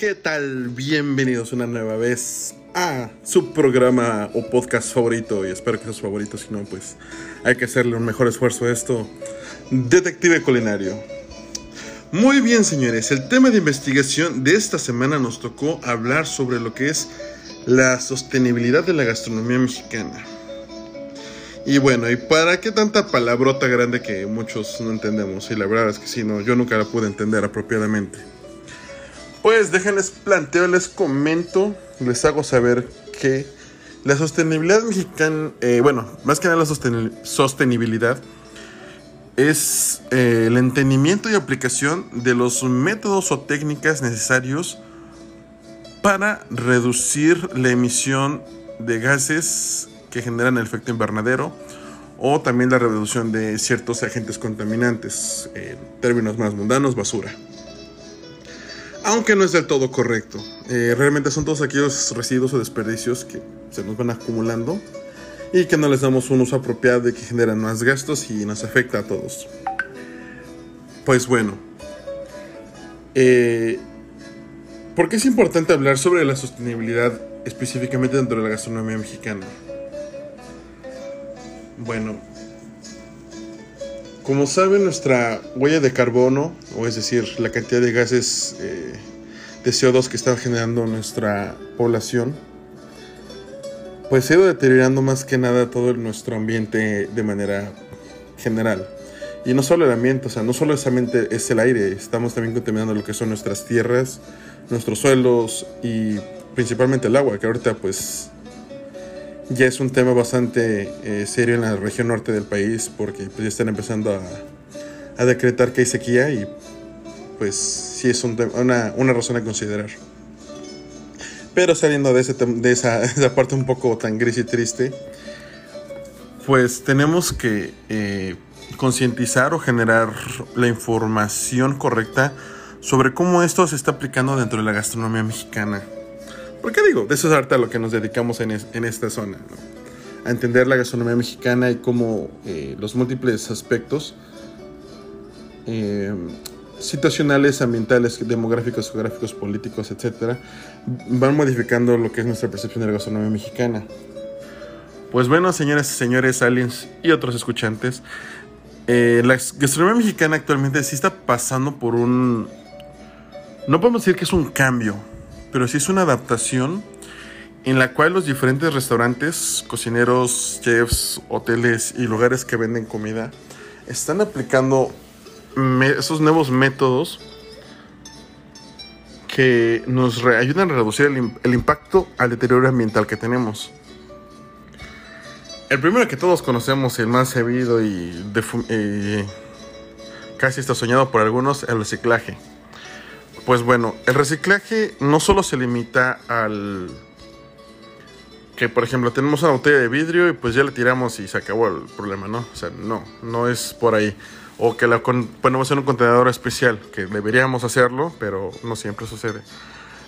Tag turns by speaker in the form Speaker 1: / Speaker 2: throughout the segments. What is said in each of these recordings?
Speaker 1: ¿Qué tal? Bienvenidos una nueva vez a su programa o podcast favorito y espero que sea su favorito, si no pues hay que hacerle un mejor esfuerzo a esto. Detective Culinario. Muy bien señores, el tema de investigación de esta semana nos tocó hablar sobre lo que es la sostenibilidad de la gastronomía mexicana. Y bueno, ¿y para qué tanta palabrota grande que muchos no entendemos? Y la verdad es que sí, no, yo nunca la pude entender apropiadamente. Pues déjenles planteo, les comento, les hago saber que la sostenibilidad mexicana, eh, bueno, más que nada la sostenibilidad, es eh, el entendimiento y aplicación de los métodos o técnicas necesarios para reducir la emisión de gases que generan el efecto invernadero o también la reducción de ciertos agentes contaminantes, en términos más mundanos, basura aunque no es del todo correcto. Eh, realmente son todos aquellos residuos o desperdicios que se nos van acumulando y que no les damos un uso apropiado y que generan más gastos y nos afecta a todos. Pues bueno, eh, ¿por qué es importante hablar sobre la sostenibilidad específicamente dentro de la gastronomía mexicana? Bueno, como saben, nuestra huella de carbono, o es decir, la cantidad de gases eh, de CO2 que está generando nuestra población, pues se ha ido deteriorando más que nada todo nuestro ambiente de manera general. Y no solo el ambiente, o sea, no solo solamente es el aire, estamos también contaminando lo que son nuestras tierras, nuestros suelos y principalmente el agua, que ahorita pues ya es un tema bastante eh, serio en la región norte del país porque pues, ya están empezando a, decretar que hay sequía y pues sí es una, una, razón a considerar. Pero saliendo de, ese, de esa, esa, parte un poco tan gris y triste, pues tenemos que eh, concientizar o generar la información correcta sobre cómo esto se está aplicando dentro de la gastronomía mexicana. Porque digo, de eso es ahorita lo que nos dedicamos en, en esta zona, a entender la gastronomía mexicana y cómo eh, los múltiples aspectos eh, situacionales, ambientales, demográficos, geográficos, políticos, etcétera, van modificando lo que es nuestra percepción de la gastronomía mexicana. Pues bueno, señoras y señores, aliens y otros escuchantes, eh, la gastronomía mexicana actualmente sí está pasando por un... No podemos decir que es un cambio, pero sí es una adaptación en la cual los diferentes restaurantes, cocineros, chefs, hoteles y lugares que venden comida están aplicando esos nuevos métodos que nos ayudan a reducir el, impacto al deterioro ambiental que tenemos. El primero que todos conocemos, el más sabido y casi está soñado por algunos, el reciclaje. Pues bueno, el reciclaje no solo se limita al que, por ejemplo, tenemos una botella de vidrio y pues ya la tiramos y se acabó el problema, ¿no? O sea, no, no es por ahí. O que la ponemos en un contenedor especial, que deberíamos hacerlo, pero no siempre sucede.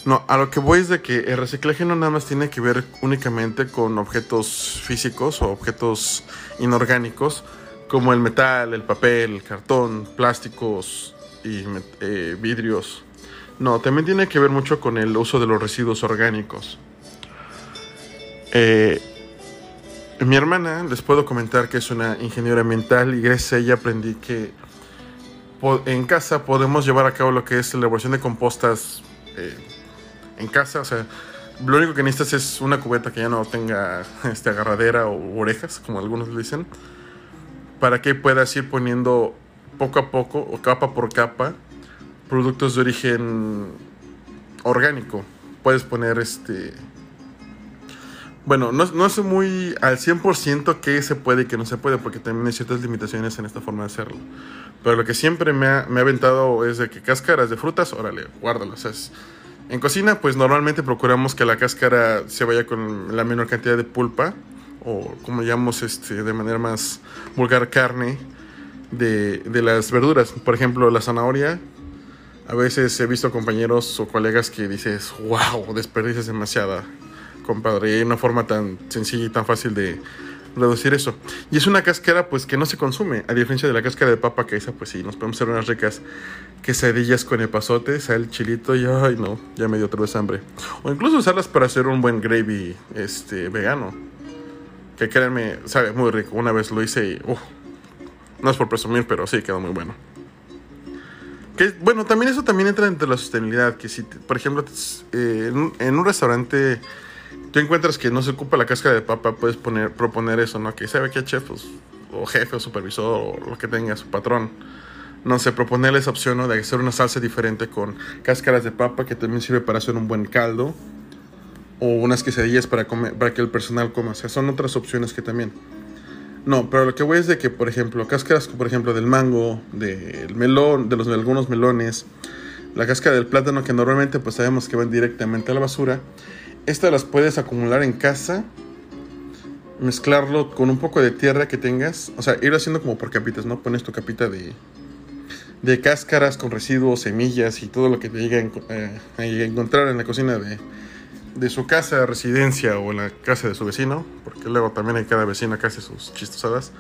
Speaker 1: No, a lo que voy es de que el reciclaje no nada más tiene que ver únicamente con objetos físicos o objetos inorgánicos, como el metal, el papel, el cartón, plásticos y eh, vidrios no, también tiene que ver mucho con el uso de los residuos orgánicos. Eh, mi hermana, les puedo comentar que es una ingeniera ambiental y gracias a ella aprendí que en casa podemos llevar a cabo lo que es la elaboración de compostas eh, en casa. O sea, lo único que necesitas es una cubeta que ya no tenga este, agarradera o orejas, como algunos le dicen, para que puedas ir poniendo poco a poco o capa por capa productos de origen orgánico. Puedes poner este... Bueno, no, no sé muy al 100% qué se puede y qué no se puede, porque también hay ciertas limitaciones en esta forma de hacerlo. Pero lo que siempre me ha, me ha aventado es de que cáscaras de frutas, órale, guárdalas. en cocina, pues normalmente procuramos que la cáscara se vaya con la menor cantidad de pulpa, o como llamamos este, de manera más vulgar, carne de, de las verduras. Por ejemplo, la zanahoria a veces he visto compañeros o colegas que dices, wow, desperdicias demasiada, compadre. Y hay una forma tan sencilla y tan fácil de reducir eso. Y es una cáscara pues que no se consume, a diferencia de la cáscara de papa que esa pues sí, nos podemos hacer unas ricas quesadillas con epazote, sal, chilito y ay no, ya me dio otra vez hambre. O incluso usarlas para hacer un buen gravy este vegano. Que créanme, sabe muy rico. Una vez lo hice y no es por presumir, pero sí quedó muy bueno. Bueno, también eso también entra entre la sostenibilidad. Que si, por ejemplo, eh, en, un, restaurante tú encuentras que no se ocupa la cáscara de papa, puedes poner, proponer eso, ¿no? Que sabe que chef, pues, o jefe, o supervisor, o lo que tenga, su patrón. No sé, proponerle esa opción ¿no? de hacer una salsa diferente con cáscaras de papa que también sirve para hacer un buen caldo. O unas quesadillas para, comer, para que el personal coma. O sea, son otras opciones que también. No, pero lo que voy es de que, por ejemplo, cáscaras, por ejemplo, del mango, del melón, de los algunos melones, la cáscara del plátano que normalmente pues sabemos que van directamente a la basura, estas las puedes acumular en casa, mezclarlo con un poco de tierra que tengas, o sea, ir haciendo como por capitas, ¿no? Pones tu capita de, de cáscaras con residuos, semillas y todo lo que te llegue a, eh, a encontrar en la cocina de, de su casa, residencia o en la casa de su vecino, porque luego también hay cada vecina que hace sus chistosadas,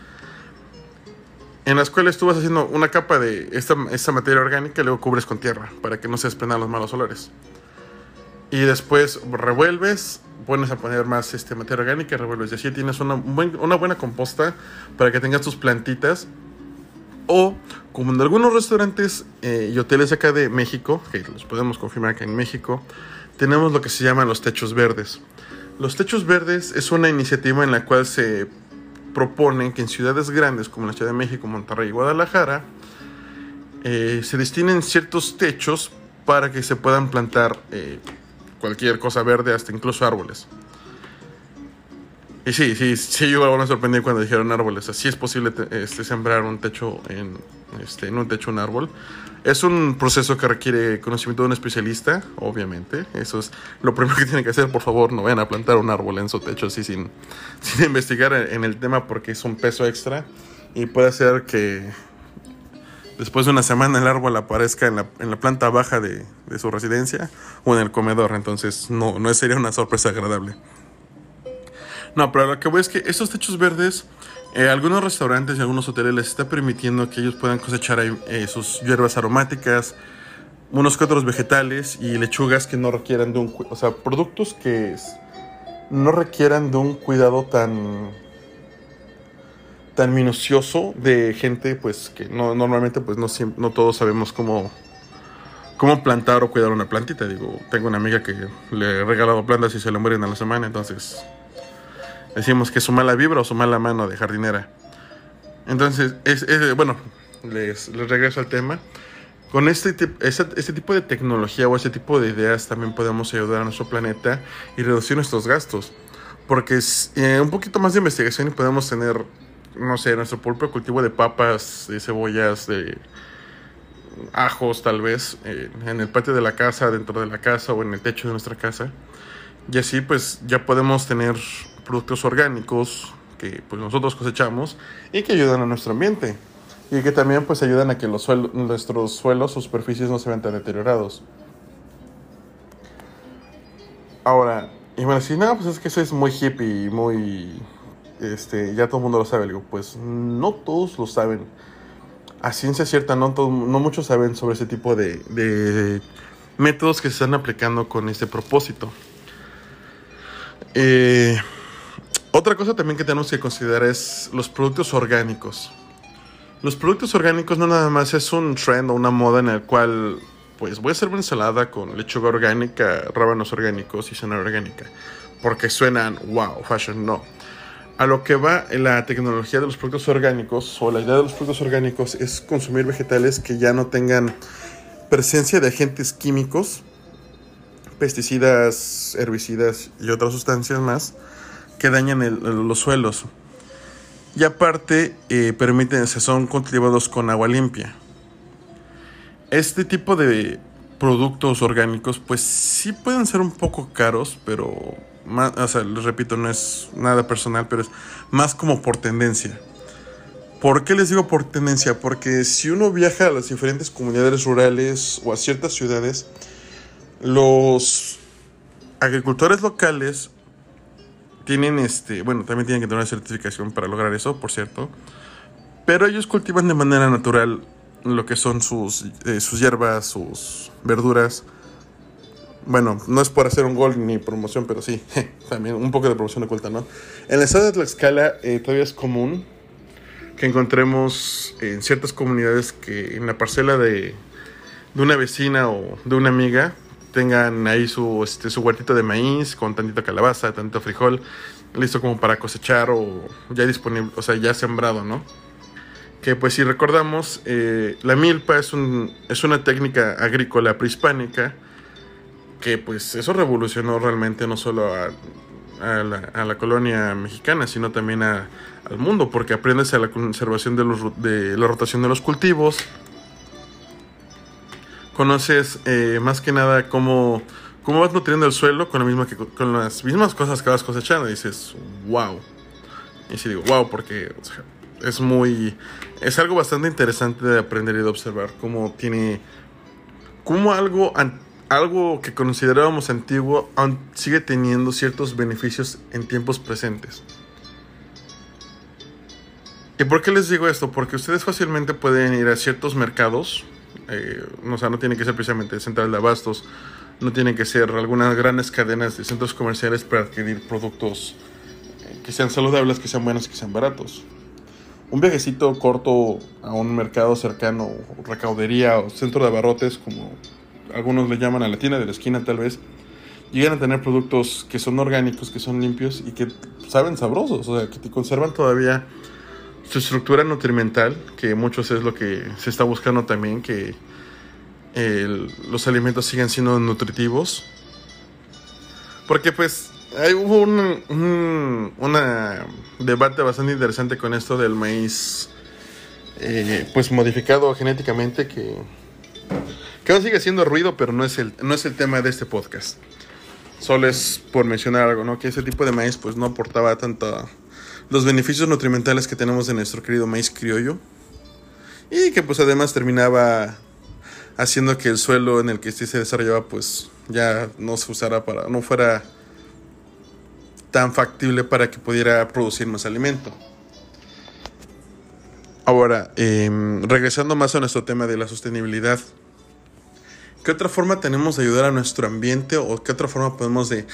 Speaker 1: en las cuales tú vas haciendo una capa de esta, esta materia orgánica y luego cubres con tierra para que no se desprendan los malos olores. Y después revuelves, pones a poner más este, materia orgánica y revuelves. Y así tienes una, una buena composta para que tengas tus plantitas. O, como en algunos restaurantes eh, y hoteles acá de México, que los podemos confirmar que en México, tenemos lo que se llaman los techos verdes. Los techos verdes es una iniciativa en la cual se propone que en ciudades grandes como la Ciudad de México, Monterrey y Guadalajara eh, se destinen ciertos techos para que se puedan plantar eh, cualquier cosa verde, hasta incluso árboles. Y sí, sí, sí, yo me sorprendí cuando dijeron árboles. Así es posible este, sembrar un techo en, este, en un techo un árbol. Es un proceso que requiere conocimiento de un especialista, obviamente. Eso es lo primero que tienen que hacer. Por favor, no vayan a plantar un árbol en su techo así sin, sin investigar en el tema porque es un peso extra y puede ser que después de una semana el árbol aparezca en la, en la planta baja de, de, su residencia o en el comedor. Entonces no, no sería una sorpresa agradable. No, pero lo que voy es que estos techos verdes eh, algunos restaurantes y algunos hoteles les está permitiendo que ellos puedan cosechar eh, sus hierbas aromáticas, unos que vegetales y lechugas que no requieran de un... O sea, productos que no requieran de un cuidado tan tan minucioso de gente pues que no normalmente pues no no todos sabemos cómo cómo plantar o cuidar una plantita. Digo tengo una amiga que le he regalado plantas y se le mueren a la semana entonces decimos que es su mala vibra o su mala mano de jardinera. Entonces, es, bueno, les, regreso al tema. Con este, este, tipo de tecnología o este tipo de ideas también podemos ayudar a nuestro planeta y reducir nuestros gastos. Porque es eh, un poquito más de investigación y podemos tener, no sé, nuestro propio cultivo de papas, de cebollas, de ajos tal vez, eh, en el patio de la casa, dentro de la casa o en el techo de nuestra casa. Y así pues ya podemos tener productos orgánicos que pues nosotros cosechamos y que ayudan a nuestro ambiente y que también pues ayudan a que los nuestros suelos o superficies no se vean tan deteriorados. Ahora, y bueno, si nada, pues es que eso es muy hippie y muy, este, ya todo el mundo lo sabe, digo, pues no todos lo saben. A ciencia cierta, no, no muchos saben sobre ese tipo de, de métodos que se están aplicando con este propósito. Eh, otra cosa también que tenemos que considerar es los productos orgánicos. Los productos orgánicos no nada más es un trend o una moda en el cual, pues voy a hacer una ensalada con lechuga orgánica, rábanos orgánicos y cena orgánica. Porque suenan, wow, fashion, no. A lo que va la tecnología de los productos orgánicos o la idea de los productos orgánicos es consumir vegetales que ya no tengan presencia de agentes químicos, pesticidas, herbicidas y otras sustancias más que dañan los suelos. Y aparte, eh, permiten, se son cultivados con agua limpia. Este tipo de productos orgánicos, pues sí pueden ser un poco caros, pero, más, o sea, les repito, no es nada personal, pero es más como por tendencia. ¿Por qué les digo por tendencia? Porque si uno viaja a las diferentes comunidades rurales o a ciertas ciudades, los agricultores locales tienen este, bueno, también tienen que tener una certificación para lograr eso, por cierto. Pero ellos cultivan de manera natural lo que son sus, eh, sus hierbas, sus verduras. Bueno, no es por hacer un gol ni promoción, pero sí, también un poco de promoción oculta, ¿no? En el estado de Tlaxcala eh, todavía es común que encontremos en ciertas comunidades que en la parcela de, de una vecina o de una amiga tengan ahí su, este, su huertito de maíz con tantito calabaza, tantito frijol, listo como para cosechar o ya disponible, o sea, ya sembrado, ¿no? Que pues si recordamos, eh, la milpa es, un, es una técnica agrícola prehispánica que pues eso revolucionó realmente no solo a, a, la, a la, colonia mexicana, sino también a, al mundo, porque aprendes a la conservación de, los, de la rotación de los cultivos, conoces eh, más que nada cómo, cómo vas nutriendo el suelo con, que, con las mismas cosas que vas cosechando. Y dices, wow. Y sí digo, wow, porque es muy... Es algo bastante interesante de aprender y de observar cómo tiene... Cómo algo, algo que considerábamos antiguo sigue teniendo ciertos beneficios en tiempos presentes. ¿Y por qué les digo esto? Porque ustedes fácilmente pueden ir a ciertos mercados eh, sea, no tiene que ser precisamente central de abastos, no tienen que ser algunas grandes cadenas de centros comerciales para adquirir productos eh, que sean saludables, que sean buenos, que sean baratos. Un viajecito corto a un mercado cercano, recaudería o centro de abarrotes, como algunos le llaman a la tienda de la esquina tal vez, llegan a tener productos que son orgánicos, que son limpios y que saben sabrosos, o sea, que te conservan todavía su estructura nutrimental, que muchos es lo que se está buscando también, que los alimentos sigan siendo nutritivos. Porque pues hay, hubo un, debate bastante interesante con esto del maíz eh, pues modificado genéticamente que, que aún sigue haciendo ruido, pero no es, el, no es el tema de este podcast. Solo es por mencionar algo, ¿no? Que ese tipo de maíz pues no aportaba tanta los beneficios nutrimentales que tenemos de nuestro querido maíz criollo y que pues además terminaba haciendo que el suelo en el que este se desarrollaba pues ya no se usara para no fuera tan factible para que pudiera producir más alimento. Ahora, em, regresando más a nuestro tema de la sostenibilidad, ¿qué otra forma tenemos de ayudar a nuestro ambiente o qué otra forma podemos de,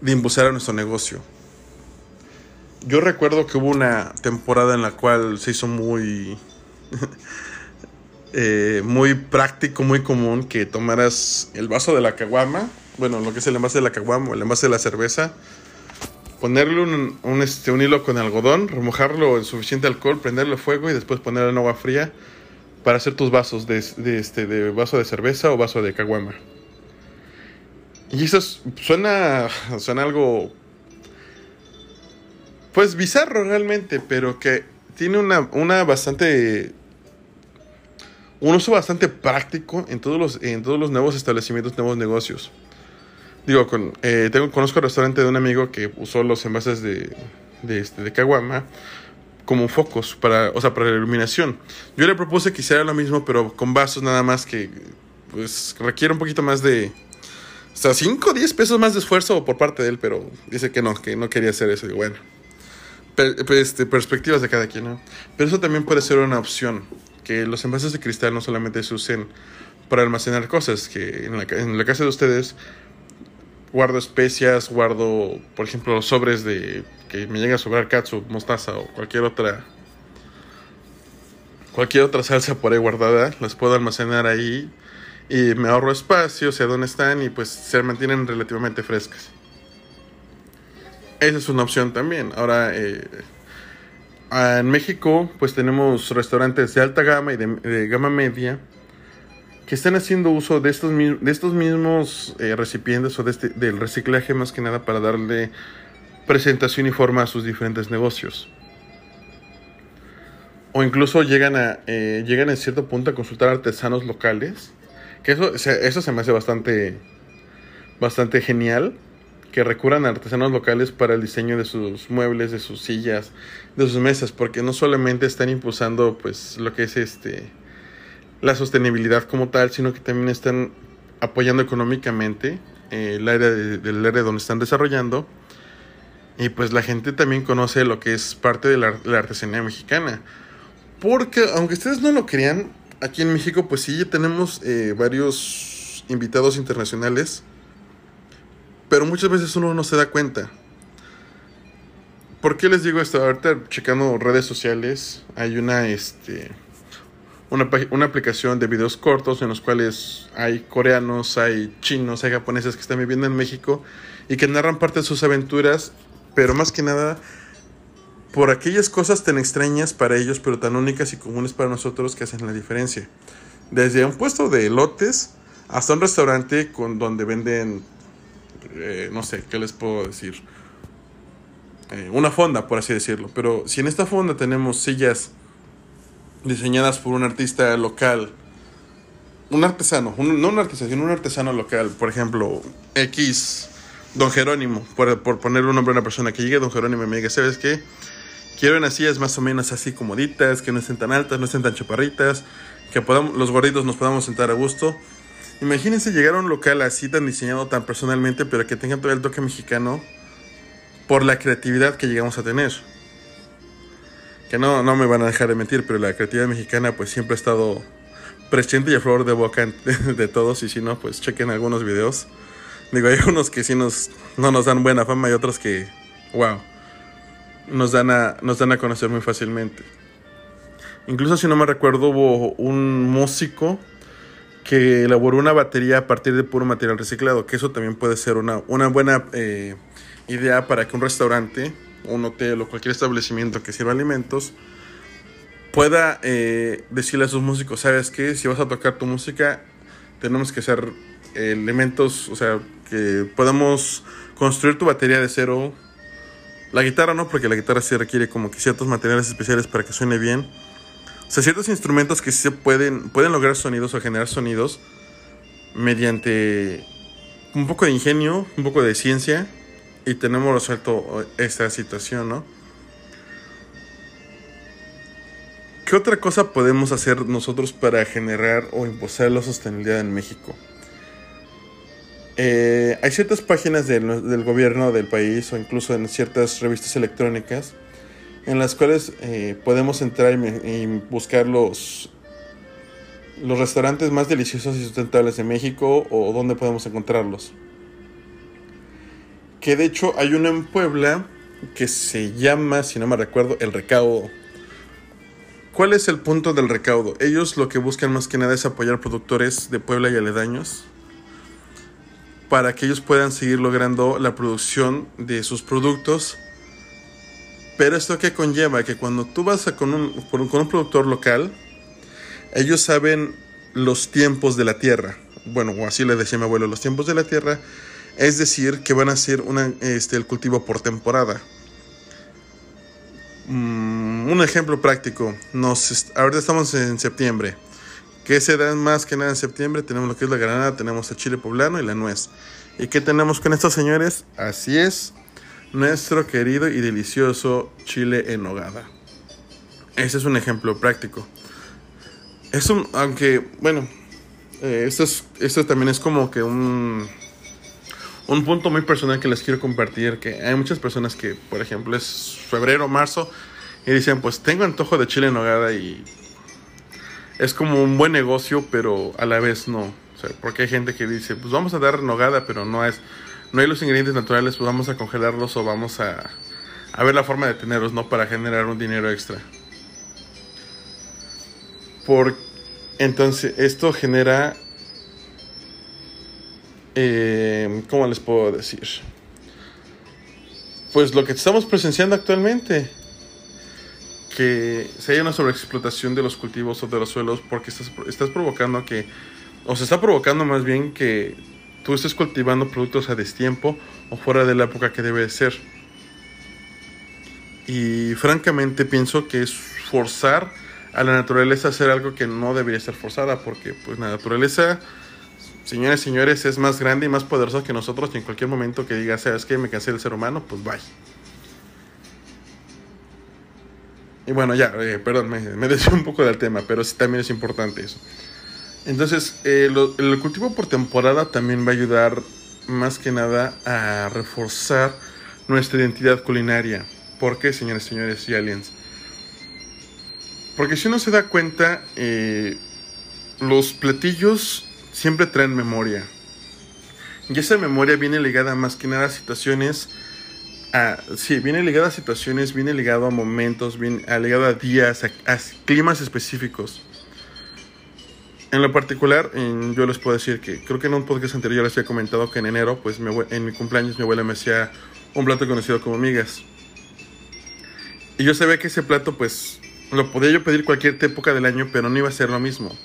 Speaker 1: de impulsar a nuestro negocio? Yo recuerdo que hubo una temporada en la cual se hizo muy eh, muy práctico, muy común que tomaras el vaso de la caguama, bueno, lo que es el envase de la caguama, el envase de la cerveza, ponerle un, un, este, un hilo con algodón, remojarlo en suficiente alcohol, prenderle fuego y después ponerlo en agua fría para hacer tus vasos de, de, este, de vaso de cerveza o vaso de caguama. Y eso suena, suena algo pues bizarro realmente, pero que tiene una, una bastante un uso bastante práctico en todos los, en todos los nuevos establecimientos, nuevos negocios. Digo, con, eh, tengo, conozco el restaurante de un amigo que usó los envases de, de, este, de Caguama como focos para, o sea, para la iluminación. Yo le propuse que hiciera lo mismo, pero con vasos nada más que pues requiere un poquito más de... O sea, 5 o 10 pesos más de esfuerzo por parte de él, pero dice que no, que no quería hacer eso. Y bueno, este, perspectivas de cada quien, ¿no? Pero eso también puede ser una opción, que los envases de cristal no solamente se usen para almacenar cosas, que en la, en la casa de ustedes guardo especias, guardo, por ejemplo, los sobres de que me llega a sobrar katsu, mostaza o cualquier otra cualquier otra salsa por ahí guardada, las puedo almacenar ahí y me ahorro espacio, sé dónde están y pues se mantienen relativamente frescas. Esa es una opción también. Ahora, eh, en México, pues tenemos restaurantes de alta gama y de, gama media que están haciendo uso de estos, de estos mismos eh, recipientes o de este, del reciclaje más que nada para darle presentación y forma a sus diferentes negocios. O incluso llegan a, eh, llegan en cierto punto a consultar artesanos locales. Que eso, eso se me hace bastante, bastante genial que recurran a artesanos locales para el diseño de sus muebles, de sus sillas, de sus mesas, porque no solamente están impulsando pues lo que es este la sostenibilidad como tal, sino que también están apoyando económicamente eh, el área del área donde están desarrollando Y pues la gente también conoce lo que es parte de la, artesanía mexicana. Porque aunque ustedes no lo crean, aquí en México pues sí tenemos eh, varios invitados internacionales. Pero muchas veces uno no se da cuenta. ¿Por qué les digo esto? Ahorita checando redes sociales, hay una, este, una, una, aplicación de videos cortos en los cuales hay coreanos, hay chinos, hay japoneses que están viviendo en México y que narran parte de sus aventuras, pero más que nada por aquellas cosas tan extrañas para ellos, pero tan únicas y comunes para nosotros que hacen la diferencia. Desde un puesto de elotes hasta un restaurante con donde venden, eh, no sé, ¿qué les puedo decir? Eh, una fonda, por así decirlo. Pero si en esta fonda tenemos sillas diseñadas por un artista local, un artesano, no un artesano, sino un artesano local, por ejemplo, X, Don Jerónimo, por, por ponerle un nombre a una persona que llegue, Don Jerónimo me diga, ¿sabes qué? Quiero unas sillas más o menos así comoditas, que no estén tan altas, no estén tan chaparritas, que podamos, los gorditos nos podamos sentar a gusto. Imagínense llegar a un local así tan diseñado tan personalmente, pero que tenga todo el toque mexicano por la creatividad que llegamos a tener. Que no, no me van a dejar de mentir, pero la creatividad mexicana pues siempre ha estado presente y a flor de boca de todos y si no pues chequen algunos videos. Digo, hay unos que sí nos, no nos dan buena fama y otros que, wow, nos dan a, nos dan a conocer muy fácilmente. Incluso si no me recuerdo hubo un músico que elaboró una batería a partir de puro material reciclado, que eso también puede ser una, una buena... Eh, idea para que un restaurante, un hotel o cualquier establecimiento que sirva alimentos pueda eh, decirle a sus músicos, ¿sabes qué? Si vas a tocar tu música, tenemos que hacer elementos, o sea, que podamos construir tu batería de cero. La guitarra no, porque la guitarra sí requiere como que ciertos materiales especiales para que suene bien. O sea, ciertos instrumentos que sí se pueden, pueden lograr sonidos o generar sonidos mediante un poco de ingenio, un poco de ciencia y tenemos resuelto esta situación, ¿no? ¿Qué otra cosa podemos hacer nosotros para generar o impulsar la sostenibilidad en México? Eh, hay ciertas páginas del, gobierno del país o incluso en ciertas revistas electrónicas en las cuales eh, podemos entrar y, buscar los, los restaurantes más deliciosos y sustentables de México o dónde podemos encontrarlos. Que de hecho hay uno en Puebla que se llama, si no me recuerdo, el recaudo. ¿Cuál es el punto del recaudo? Ellos lo que buscan más que nada es apoyar productores de Puebla y aledaños para que ellos puedan seguir logrando la producción de sus productos. Pero esto que conlleva que cuando tú vas con, un, con un productor local, ellos saben los tiempos de la tierra. Bueno, o así le decía mi abuelo, los tiempos de la tierra es decir, que van a hacer una, este, el cultivo por temporada. Mm, un ejemplo práctico. Nos, ahorita estamos en septiembre. ¿Qué se dan más que nada en septiembre? Tenemos lo que es la granada, tenemos el chile poblano y la nuez. ¿Y qué tenemos con estos señores? Así es, nuestro querido y delicioso chile en nogada. Ese es un ejemplo práctico. Es un, aunque, bueno, eh, esto, es, esto también es como que un, un punto muy personal que les quiero compartir, que hay muchas personas que, por ejemplo, es febrero, marzo, y dicen, pues tengo antojo de chile en nogada y es como un buen negocio, pero a la vez no. Porque hay gente que dice, pues vamos a dar nogada, pero no es, no hay los ingredientes naturales, pues vamos a congelarlos o vamos a, a ver la forma de tenerlos, ¿no? Para generar un dinero extra. Por, entonces, esto genera eh, ¿cómo les puedo decir? Pues lo que estamos presenciando actualmente, que se haya una sobreexplotación de los cultivos o de los suelos porque estás, estás provocando que, o se está provocando más bien que tú estés cultivando productos a destiempo o fuera de la época que debe ser. Y francamente pienso que es forzar a la naturaleza a hacer algo que no debería ser forzada porque pues la naturaleza señores y señores, es más grande y más poderoso que nosotros y en cualquier momento que diga, sabes que me cansé del ser humano, pues bye. Y bueno, ya, eh, perdón, me, me desvío un poco del tema, pero sí también es importante eso. Entonces, eh, el cultivo por temporada también va a ayudar más que nada a reforzar nuestra identidad culinaria. ¿Por qué, señores, señores y aliens? Porque si uno se da cuenta, eh, los platillos siempre traen memoria. Y esa memoria viene ligada más que nada a situaciones. A, sí, viene ligada a situaciones, viene ligado a momentos, viene ligado a días, a, climas específicos. En lo particular, yo les puedo decir que creo que en un podcast anterior yo les había comentado que en enero, pues en mi cumpleaños mi abuela me hacía un plato conocido como migas. Y yo sabía que ese plato, pues, lo podía yo pedir cualquier época del año, pero no iba a ser lo mismo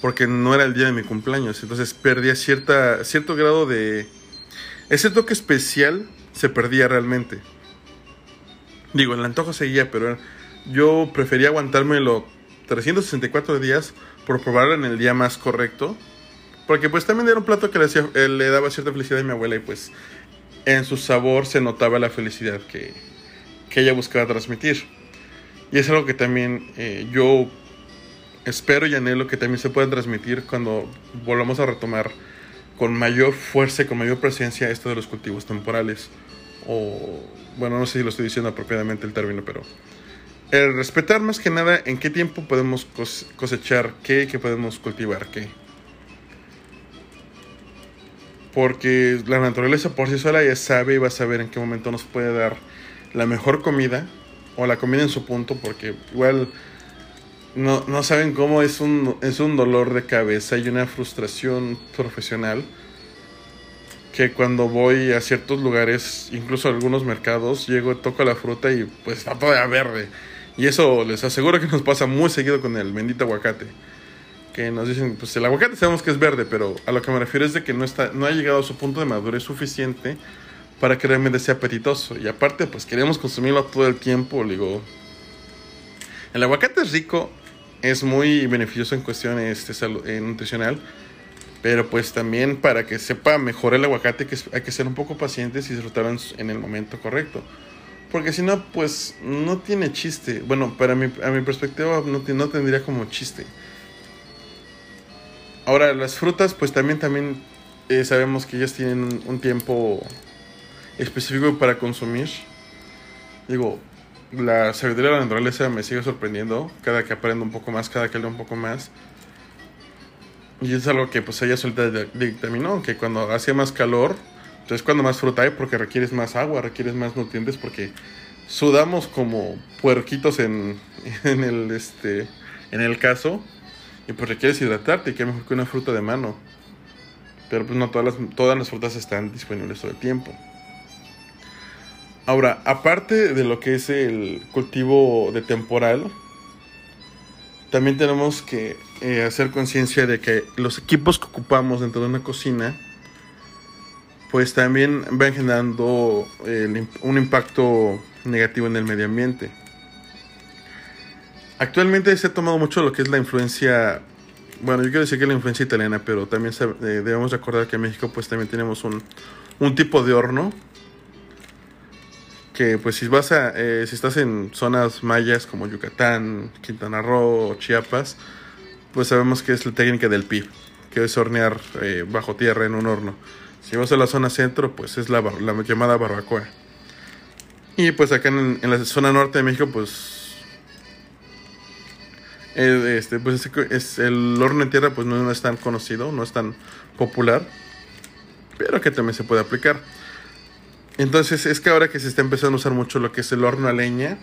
Speaker 1: porque no era el día de mi cumpleaños. Entonces perdía cierta, cierto grado de... Ese toque especial se perdía realmente. Digo, el antojo seguía, pero yo prefería aguantármelo 364 días por probarlo en el día más correcto. Porque pues también era un plato que le, hacía, eh, le daba cierta felicidad a mi abuela y pues en su sabor se notaba la felicidad que, que ella buscaba transmitir. Y es algo que también eh, yo espero y anhelo que también se pueda transmitir cuando volvamos a retomar con mayor fuerza y con mayor presencia esto de los cultivos temporales. O, bueno, no sé si lo estoy diciendo apropiadamente el término, pero el respetar más que nada en qué tiempo podemos cosechar qué, qué podemos cultivar qué. Porque la naturaleza por sí sola ya sabe y va a saber en qué momento nos puede dar la mejor comida o la comida en su punto, porque igual no, no saben cómo es un, es un dolor de cabeza y una frustración profesional que cuando voy a ciertos lugares, incluso a algunos mercados, llego, toco la fruta y pues está toda verde. Y eso les aseguro que nos pasa muy seguido con el bendito aguacate. Que nos dicen, pues el aguacate sabemos que es verde, pero a lo que me refiero es de que no, está, no ha llegado a su punto de madurez suficiente para que realmente sea apetitoso. Y aparte, pues queremos consumirlo todo el tiempo. Digo, el aguacate es rico es muy beneficioso en cuestiones de salud, eh, nutricional. Pero pues también para que sepa mejor el aguacate que hay que ser un poco pacientes y disfrutarlo en el momento correcto. Porque si no, pues no tiene chiste. Bueno, para mi, a mi perspectiva no, no tendría como chiste. Ahora, las frutas, pues también, también eh, sabemos que ellas tienen un tiempo específico para consumir. Digo, la sabiduría de la naturaleza me sigue sorprendiendo cada que aprendo un poco más, cada que leo un poco más. Y es algo que pues ella suelta dictaminó, que cuando hace más calor, entonces cuando más fruta hay porque requieres más agua, requieres más nutrientes porque sudamos como puerquitos en, en el este en el caso y pues requieres hidratarte y qué mejor que una fruta de mano. Pero pues no todas las, todas las frutas están disponibles todo el tiempo. Ahora, aparte de lo que es el cultivo de temporal, también tenemos que eh, hacer conciencia de que los equipos que ocupamos dentro de una cocina, pues también van generando un impacto negativo en el medio ambiente. Actualmente se ha tomado mucho lo que es la influencia, bueno, yo quiero decir que la influencia italiana, pero también eh, debemos recordar que en México pues también tenemos un, un tipo de horno que pues si vas eh, si estás en zonas mayas como Yucatán, Quintana Roo, Chiapas, pues sabemos que es la técnica del PIB, que es hornear eh, bajo tierra en un horno. Si vas a la zona centro, pues es la, la llamada barbacoa. Y pues acá en, la zona norte de México, pues, eh, este, pues es, el horno en tierra pues no es tan conocido, no es tan popular, pero que también se puede aplicar. Entonces es que ahora que se está empezando a usar mucho lo que es el horno a leña.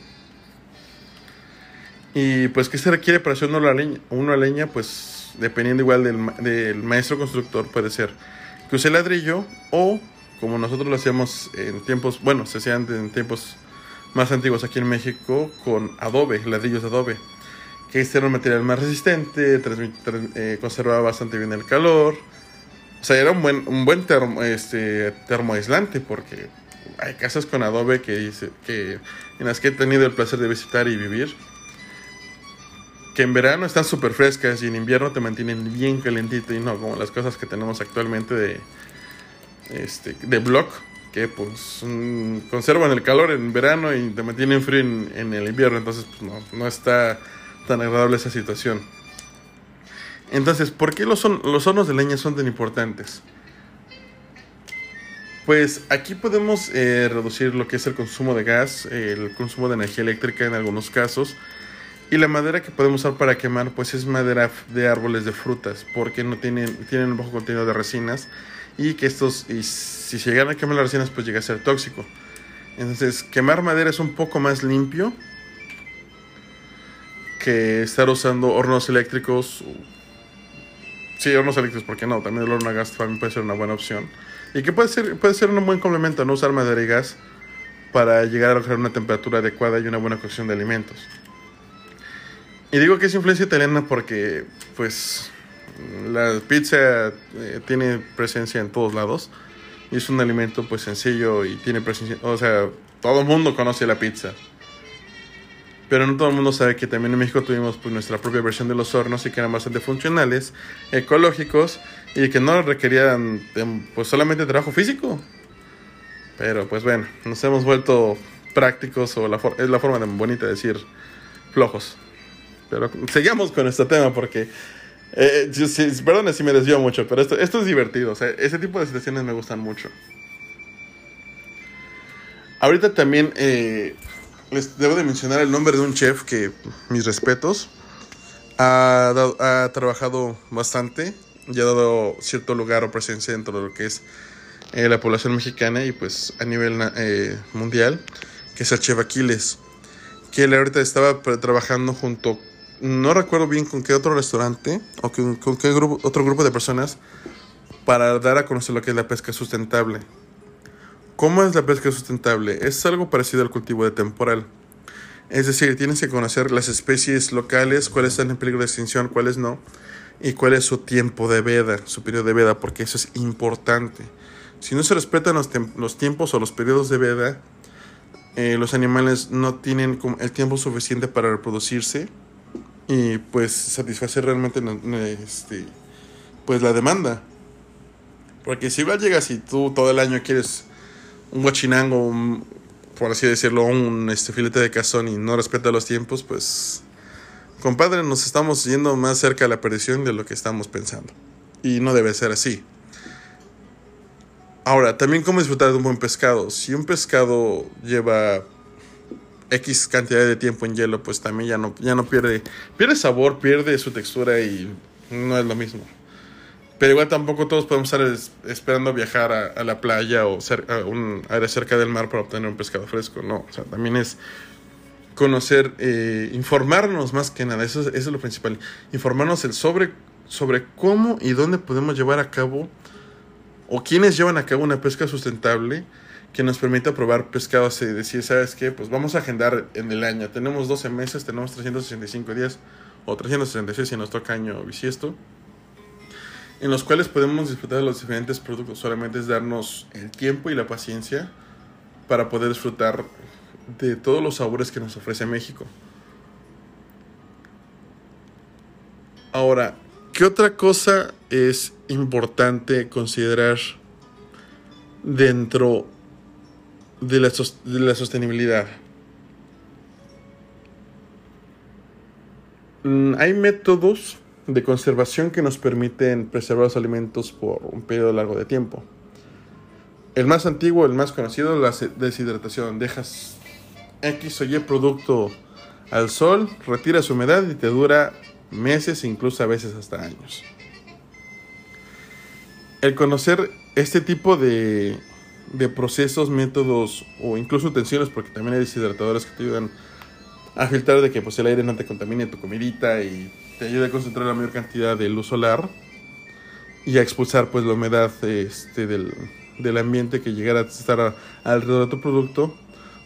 Speaker 1: Y pues ¿qué se requiere para hacer uno a leña? Uno a leña, pues dependiendo igual del, maestro constructor, puede ser que use ladrillo o como nosotros lo hacíamos en tiempos, bueno, se hacían en tiempos más antiguos aquí en México con adobe, ladrillos de adobe, que este era un material más resistente, eh, conservaba bastante bien el calor, o sea, era un buen, un buen termo, este, termoaislante porque hay casas con adobe que, que en las que he tenido el placer de visitar y vivir. Que en verano están súper frescas y en invierno te mantienen bien calentito y no como las cosas que tenemos actualmente de, este, de block, que pues mm, conservan el calor en verano y te mantienen frío en, el invierno. Entonces pues, no, no está tan agradable esa situación. Entonces, ¿por qué los, los hornos de leña son tan importantes? Pues aquí podemos eh, reducir lo que es el consumo de gas, el consumo de energía eléctrica en algunos casos. Y la madera que podemos usar para quemar pues es madera de árboles de frutas porque no tienen, tienen un bajo contenido de resinas y que estos, si se llegan a quemar las resinas pues llega a ser tóxico. Entonces quemar madera es un poco más limpio que estar usando hornos eléctricos. Sí, hornos eléctricos, ¿por qué no? También el horno a gas también puede ser una buena opción. Y que puede ser, puede ser un buen complemento, no usar madera y gas para llegar a lograr una temperatura adecuada y una buena cocción de alimentos. Y digo que es influencia italiana porque, pues, la pizza eh, tiene presencia en todos lados. Y es un alimento, pues, sencillo y tiene presencia. O sea, todo el mundo conoce la pizza. Pero no todo el mundo sabe que también en México tuvimos pues, nuestra propia versión de los hornos y que eran bastante funcionales, ecológicos y que no requerían pues solamente trabajo físico. Pero pues bueno, nos hemos vuelto prácticos o la es la forma bonita de decir flojos. Pero seguimos con este tema porque eh, perdón si me desvío mucho, pero esto, esto es divertido. O sea, ese tipo de situaciones me gustan mucho. Ahorita también eh, les debo de mencionar el nombre de un chef que, mis respetos, ha, ha trabajado bastante y ha dado cierto lugar o presencia dentro de lo que es eh, la población mexicana y pues a nivel eh, mundial, que es el chef Aquiles, que él ahorita estaba trabajando junto, no recuerdo bien con qué otro restaurante o con, qué grupo, otro grupo de personas para dar a conocer lo que es la pesca sustentable. ¿Cómo es la pesca sustentable? Es algo parecido al cultivo de temporal. Es decir, tienes que conocer las especies locales, cuáles están en peligro de extinción, cuáles no, y cuál es su tiempo de veda, su periodo de veda, porque eso es importante. Si no se respetan los, los tiempos o los periodos de veda, eh, los animales no tienen el tiempo suficiente para reproducirse y pues satisfacer realmente este, pues la demanda. Porque si llegas y tú todo el año quieres un guachinango, por así decirlo, un este, filete de cazón y no respeta los tiempos, pues compadre, nos estamos yendo más cerca de la perdición de lo que estamos pensando. Y no debe ser así. Ahora, también cómo disfrutar de un buen pescado. Si un pescado lleva X cantidad de tiempo en hielo, pues también ya no, ya no pierde, pierde sabor, pierde su textura y no es lo mismo. Pero igual tampoco todos podemos estar esperando viajar a, la playa o a un área cerca del mar para obtener un pescado fresco. No, también es conocer, eh, informarnos más que nada, eso, es lo principal. Informarnos el sobre, sobre cómo y dónde podemos llevar a cabo o quiénes llevan a cabo una pesca sustentable que nos permita probar pescados y decir, ¿sabes qué? Pues vamos a agendar en el año. Tenemos 12 meses, tenemos 365 días o 366 si nos toca año bisiesto en los cuales podemos disfrutar de los diferentes productos. Solamente es darnos el tiempo y la paciencia para poder disfrutar de todos los sabores que nos ofrece México. Ahora, ¿qué otra cosa es importante considerar dentro de la, sostenibilidad? Mm, hay métodos de conservación que nos permiten preservar los alimentos por un periodo largo de tiempo. El más antiguo, el más conocido, la deshidratación. Dejas X o Y producto al sol, retira su humedad y te dura meses, incluso a veces hasta años. El conocer este tipo de, de procesos, métodos o incluso utensilios, porque también hay deshidratadores que te ayudan a filtrar de que pues, el aire no te contamine tu comidita y te ayuda a concentrar la mayor cantidad de luz solar y a expulsar pues la humedad este, del, del ambiente que llegara a estar alrededor de tu producto,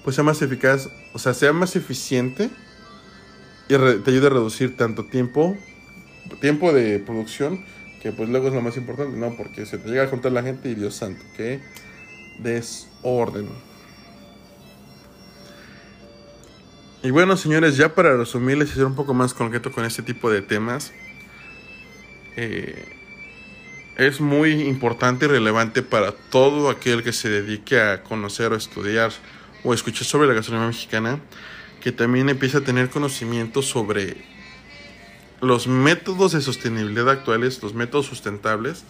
Speaker 1: pues sea más eficaz, o sea, sea más eficiente y te ayuda a reducir tanto tiempo, tiempo de producción, que pues luego es lo más importante, ¿no? Porque se te llega a juntar la gente y Dios santo, que desorden. Y bueno, señores, ya para resumirles y ser un poco más concreto con este tipo de temas, eh, es muy importante y relevante para todo aquel que se dedique a conocer o estudiar o escuchar sobre la gastronomía mexicana, que también empiece a tener conocimiento sobre los métodos de sostenibilidad actuales, los métodos sustentables,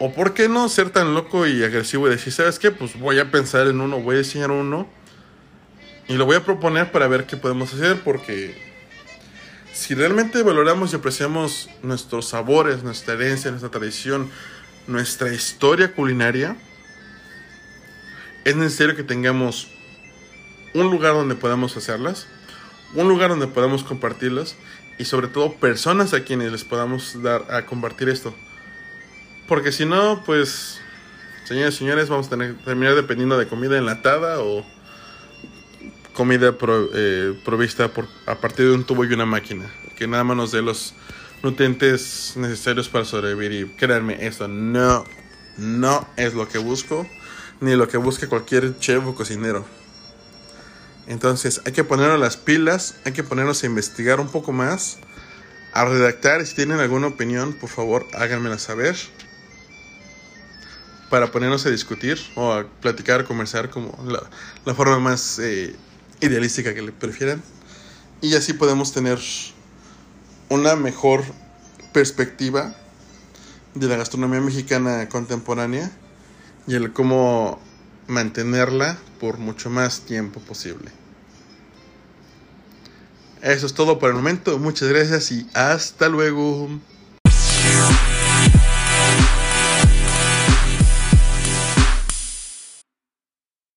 Speaker 1: O por qué no ser tan loco y agresivo y decir, ¿sabes qué? Pues voy a pensar en uno, voy a diseñar uno y lo voy a proponer para ver qué podemos hacer porque si realmente valoramos y apreciamos nuestros sabores, nuestra herencia, nuestra tradición, nuestra historia culinaria, es necesario que tengamos un lugar donde podamos hacerlas, un lugar donde podamos compartirlas y sobre todo personas a quienes les podamos dar a compartir esto. Porque si no, pues, señores y señores, vamos a tener, terminar dependiendo de comida enlatada o comida eh, provista por, a partir de un tubo y una máquina. Que nada más nos dé los nutrientes necesarios para sobrevivir. Y créanme, eso no, no es lo que busco, ni lo que busque cualquier chef o cocinero. Entonces hay que ponernos las pilas, hay que ponernos a investigar un poco más, a redactar. Si tienen alguna opinión, por favor, háganmela saber para ponernos a discutir o a platicar, conversar como la, forma más eh, idealística que le prefieran. Y así podemos tener una mejor perspectiva de la gastronomía mexicana contemporánea y el cómo mantenerla por mucho más tiempo posible. Eso es todo por el momento. Muchas gracias y hasta luego.